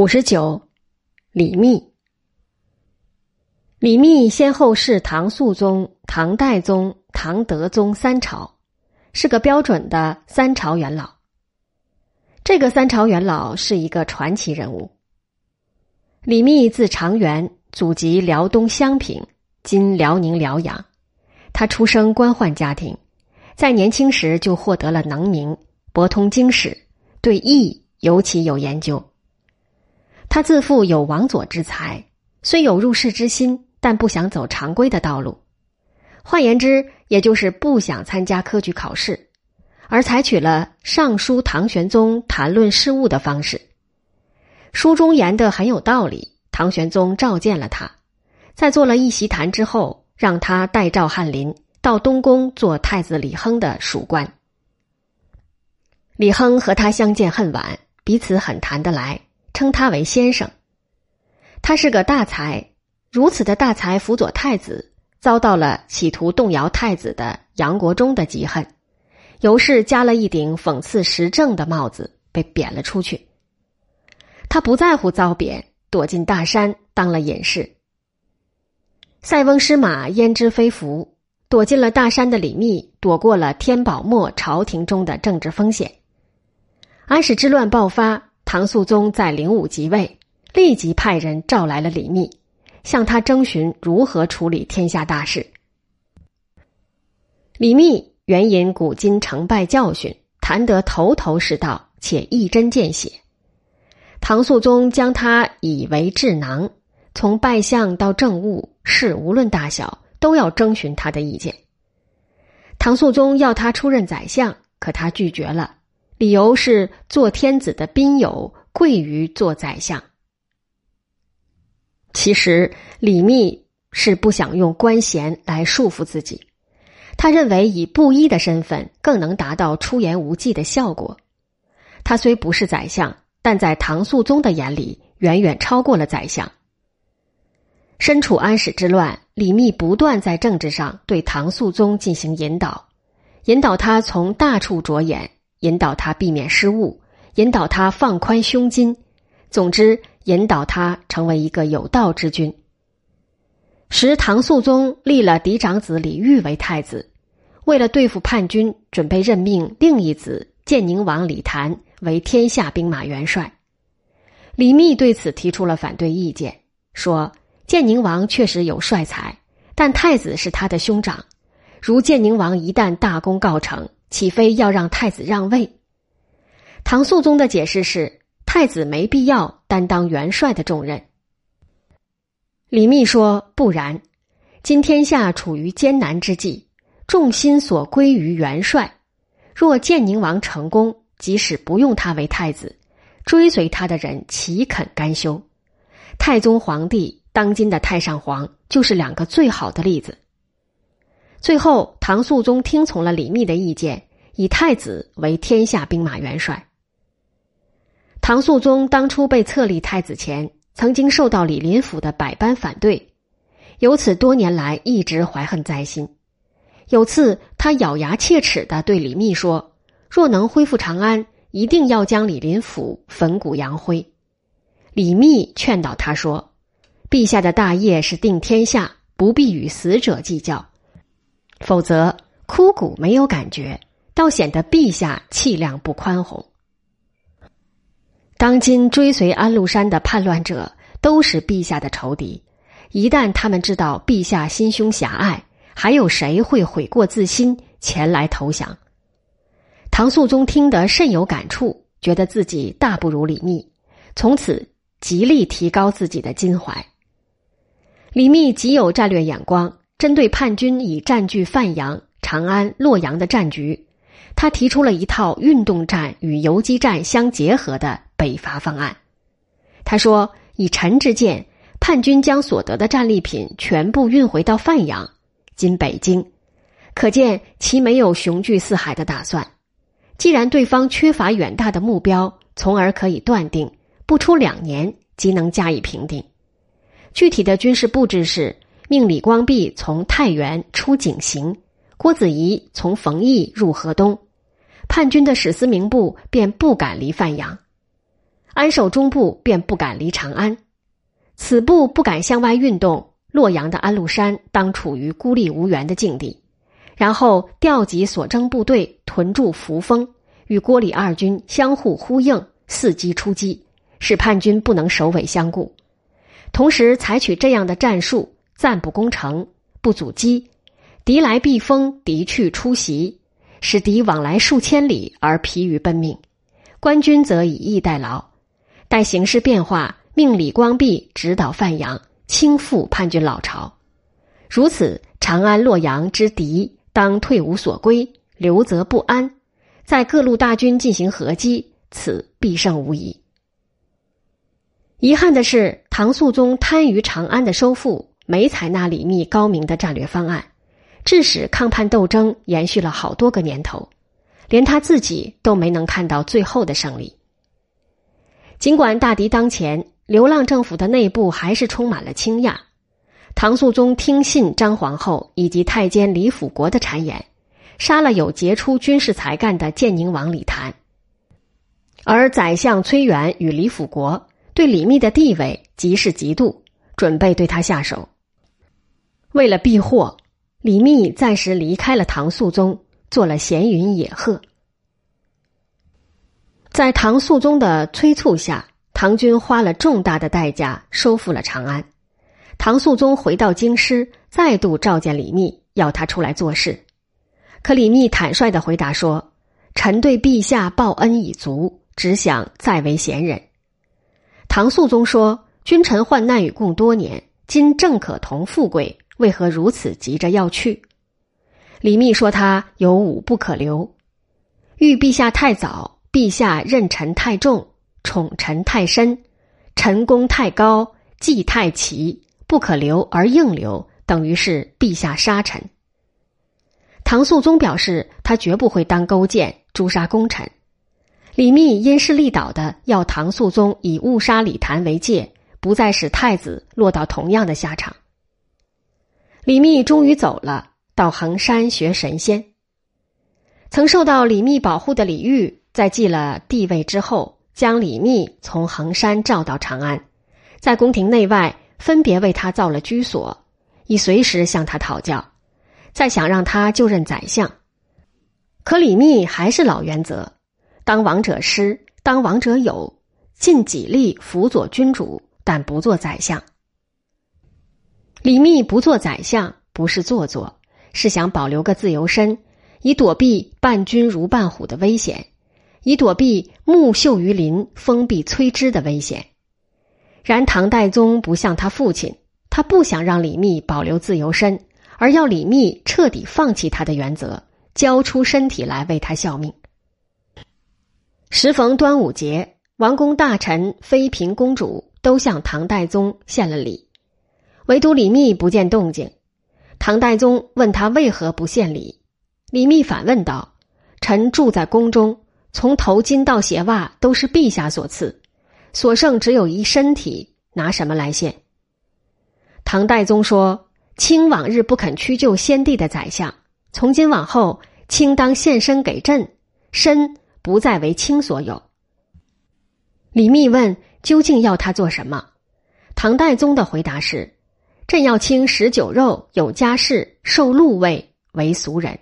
五十九，李密。李密先后是唐肃宗、唐代宗、唐德宗三朝，是个标准的三朝元老。这个三朝元老是一个传奇人物。李密字长元，祖籍辽东襄平（今辽宁辽阳）。他出生官宦家庭，在年轻时就获得了能名，博通经史，对易尤其有研究。他自负有王佐之才，虽有入世之心，但不想走常规的道路。换言之，也就是不想参加科举考试，而采取了上书唐玄宗谈论事务的方式。书中言的很有道理，唐玄宗召见了他，在做了一席谈之后，让他代召翰林到东宫做太子李亨的属官。李亨和他相见恨晚，彼此很谈得来。称他为先生，他是个大才，如此的大才辅佐太子，遭到了企图动摇太子的杨国忠的嫉恨，尤氏加了一顶讽刺时政的帽子，被贬了出去。他不在乎遭贬，躲进大山当了隐士。塞翁失马焉知非福，躲进了大山的李密，躲过了天宝末朝廷中的政治风险。安史之乱爆发。唐肃宗在灵武即位，立即派人召来了李密，向他征询如何处理天下大事。李密援引古今成败教训，谈得头头是道，且一针见血。唐肃宗将他以为智囊，从拜相到政务事，无论大小，都要征询他的意见。唐肃宗要他出任宰相，可他拒绝了。理由是做天子的宾友贵于做宰相。其实李密是不想用官衔来束缚自己，他认为以布衣的身份更能达到出言无忌的效果。他虽不是宰相，但在唐肃宗的眼里远远超过了宰相。身处安史之乱，李密不断在政治上对唐肃宗进行引导，引导他从大处着眼。引导他避免失误，引导他放宽胸襟，总之引导他成为一个有道之君。时唐肃宗立了嫡长子李煜为太子，为了对付叛军，准备任命另一子建宁王李谭为天下兵马元帅。李密对此提出了反对意见，说建宁王确实有帅才，但太子是他的兄长，如建宁王一旦大功告成。岂非要让太子让位？唐肃宗的解释是，太子没必要担当元帅的重任。李密说：“不然，今天下处于艰难之际，众心所归于元帅。若建宁王成功，即使不用他为太子，追随他的人岂肯甘休？太宗皇帝，当今的太上皇，就是两个最好的例子。”最后，唐肃宗听从了李密的意见，以太子为天下兵马元帅。唐肃宗当初被册立太子前，曾经受到李林甫的百般反对，由此多年来一直怀恨在心。有次，他咬牙切齿的对李密说：“若能恢复长安，一定要将李林甫焚骨扬灰。”李密劝导他说：“陛下的大业是定天下，不必与死者计较。”否则，枯骨没有感觉，倒显得陛下气量不宽宏。当今追随安禄山的叛乱者都是陛下的仇敌，一旦他们知道陛下心胸狭隘，还有谁会悔过自新前来投降？唐肃宗听得甚有感触，觉得自己大不如李密，从此极力提高自己的襟怀。李密极有战略眼光。针对叛军已占据范阳、长安、洛阳的战局，他提出了一套运动战与游击战相结合的北伐方案。他说：“以臣之见，叛军将所得的战利品全部运回到范阳（今北京），可见其没有雄踞四海的打算。既然对方缺乏远大的目标，从而可以断定，不出两年即能加以平定。具体的军事布置是。”命李光弼从太原出井陉，郭子仪从冯翊入河东，叛军的史思明部便不敢离范阳。安守中部便不敢离长安。此部不敢向外运动，洛阳的安禄山当处于孤立无援的境地。然后调集所征部队屯驻扶风，与郭李二军相互呼应，伺机出击，使叛军不能首尾相顾。同时采取这样的战术：暂不攻城，不阻击，敌来必锋，敌去出袭，使敌往来数千里而疲于奔命。官军则以逸待劳，待形势变化，命李光弼指导范阳，倾覆叛军老巢。如此，长安、洛阳之敌当退无所归，留则不安。在各路大军进行合击，此必胜无疑。遗憾的是，唐肃宗贪于长安的收复，没采纳李密高明的战略方案，致使抗叛斗争延续了好多个年头。连他自己都没能看到最后的胜利。尽管大敌当前，流浪政府的内部还是充满了倾轧。唐肃宗听信张皇后以及太监李辅国的谗言，杀了有杰出军事才干的建宁王李谭。而宰相崔元与李辅国对李密的地位极是嫉妒，准备对他下手。为了避祸，李密暂时离开了唐肃宗。做了闲云野鹤，在唐肃宗的催促下，唐军花了重大的代价收复了长安。唐肃宗回到京师，再度召见李密，要他出来做事。可李密坦率的回答说：“臣对陛下报恩已足，只想再为贤人。”唐肃宗说：“君臣患难与共多年，今正可同富贵，为何如此急着要去？”李密说：“他有武不可留，遇陛下太早，陛下任臣太重，宠臣太深，臣功太高，绩太齐，不可留而硬留，等于是陛下杀臣。”唐肃宗表示，他绝不会当勾践诛杀功臣。李密因势利导的要唐肃宗以误杀李谭为戒，不再使太子落到同样的下场。李密终于走了。到衡山学神仙。曾受到李密保护的李煜，在继了帝位之后，将李密从衡山召到长安，在宫廷内外分别为他造了居所，以随时向他讨教，再想让他就任宰相。可李密还是老原则：当王者师，当王者友，尽己力辅佐君主，但不做宰相。李密不做宰相，不是做作。是想保留个自由身，以躲避伴君如伴虎的危险，以躲避木秀于林、风必摧之的危险。然唐代宗不像他父亲，他不想让李密保留自由身，而要李密彻底放弃他的原则，交出身体来为他效命。时逢端午节，王公大臣、妃嫔、公主都向唐代宗献了礼，唯独李密不见动静。唐代宗问他为何不献礼，李密反问道：“臣住在宫中，从头巾到鞋袜都是陛下所赐，所剩只有一身体，拿什么来献？”唐代宗说：“卿往日不肯屈就先帝的宰相，从今往后，卿当献身给朕，身不再为卿所有。”李密问：“究竟要他做什么？”唐代宗的回答是。朕要清食酒肉，有家室，受禄位，为俗人。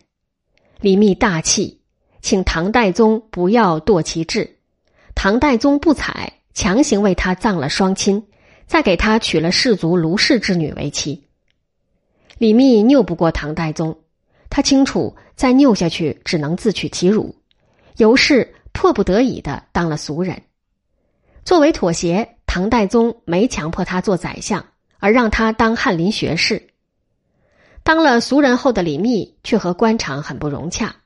李密大气，请唐代宗不要堕其志。唐代宗不采，强行为他葬了双亲，再给他娶了氏族卢氏之女为妻。李密拗不过唐代宗，他清楚再拗下去只能自取其辱，由是迫不得已的当了俗人。作为妥协，唐代宗没强迫他做宰相。而让他当翰林学士，当了俗人后的李密却和官场很不融洽。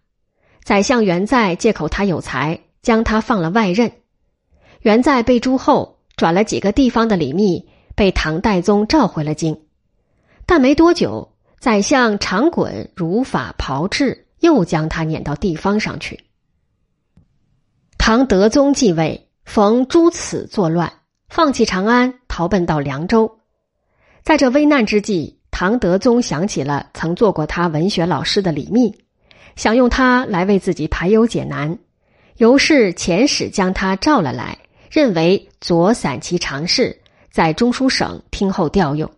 宰相元在借口他有才，将他放了外任。元在被诛后，转了几个地方的李密被唐代宗召回了京，但没多久，宰相长衮如法炮制，又将他撵到地方上去。唐德宗继位，逢诸此作乱，放弃长安，逃奔到凉州。在这危难之际，唐德宗想起了曾做过他文学老师的李密，想用他来为自己排忧解难，由是遣使将他召了来，认为左散骑常侍，在中书省听候调用。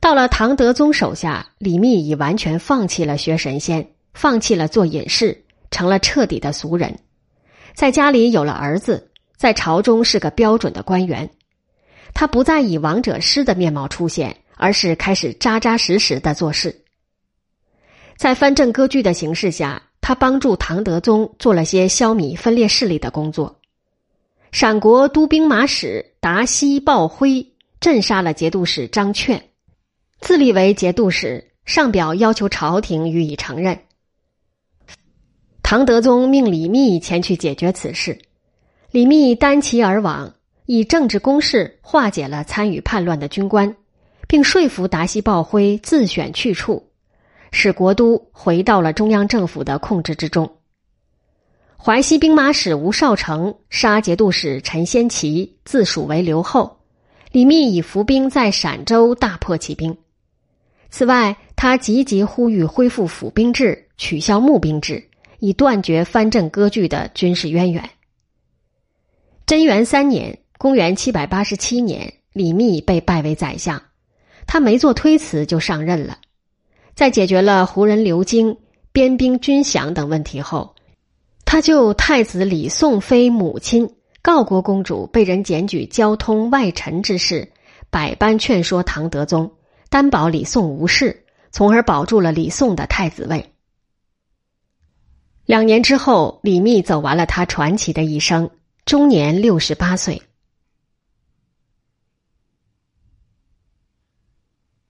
到了唐德宗手下，李密已完全放弃了学神仙，放弃了做隐士，成了彻底的俗人。在家里有了儿子，在朝中是个标准的官员。他不再以王者师的面貌出现，而是开始扎扎实实的做事。在藩镇割据的形势下，他帮助唐德宗做了些消弭分裂势力的工作。陕国都兵马使达西鲍辉镇杀了节度使张劝。自立为节度使，上表要求朝廷予以承认。唐德宗命李密前去解决此事，李密单骑而往，以政治攻势化解了参与叛乱的军官，并说服达西鲍辉自选去处，使国都回到了中央政府的控制之中。淮西兵马使吴少成杀节度使陈先奇，自属为留后。李密以伏兵在陕州大破骑兵。此外，他积极呼吁恢复府兵制，取消募兵制，以断绝藩镇割据的军事渊源。贞元三年（公元七百八十七年），李密被拜为宰相，他没做推辞就上任了。在解决了胡人流经、边兵军饷等问题后，他就太子李宋妃母亲告国公主被人检举交通外臣之事，百般劝说唐德宗。担保李宋无事，从而保住了李宋的太子位。两年之后，李密走完了他传奇的一生，终年六十八岁。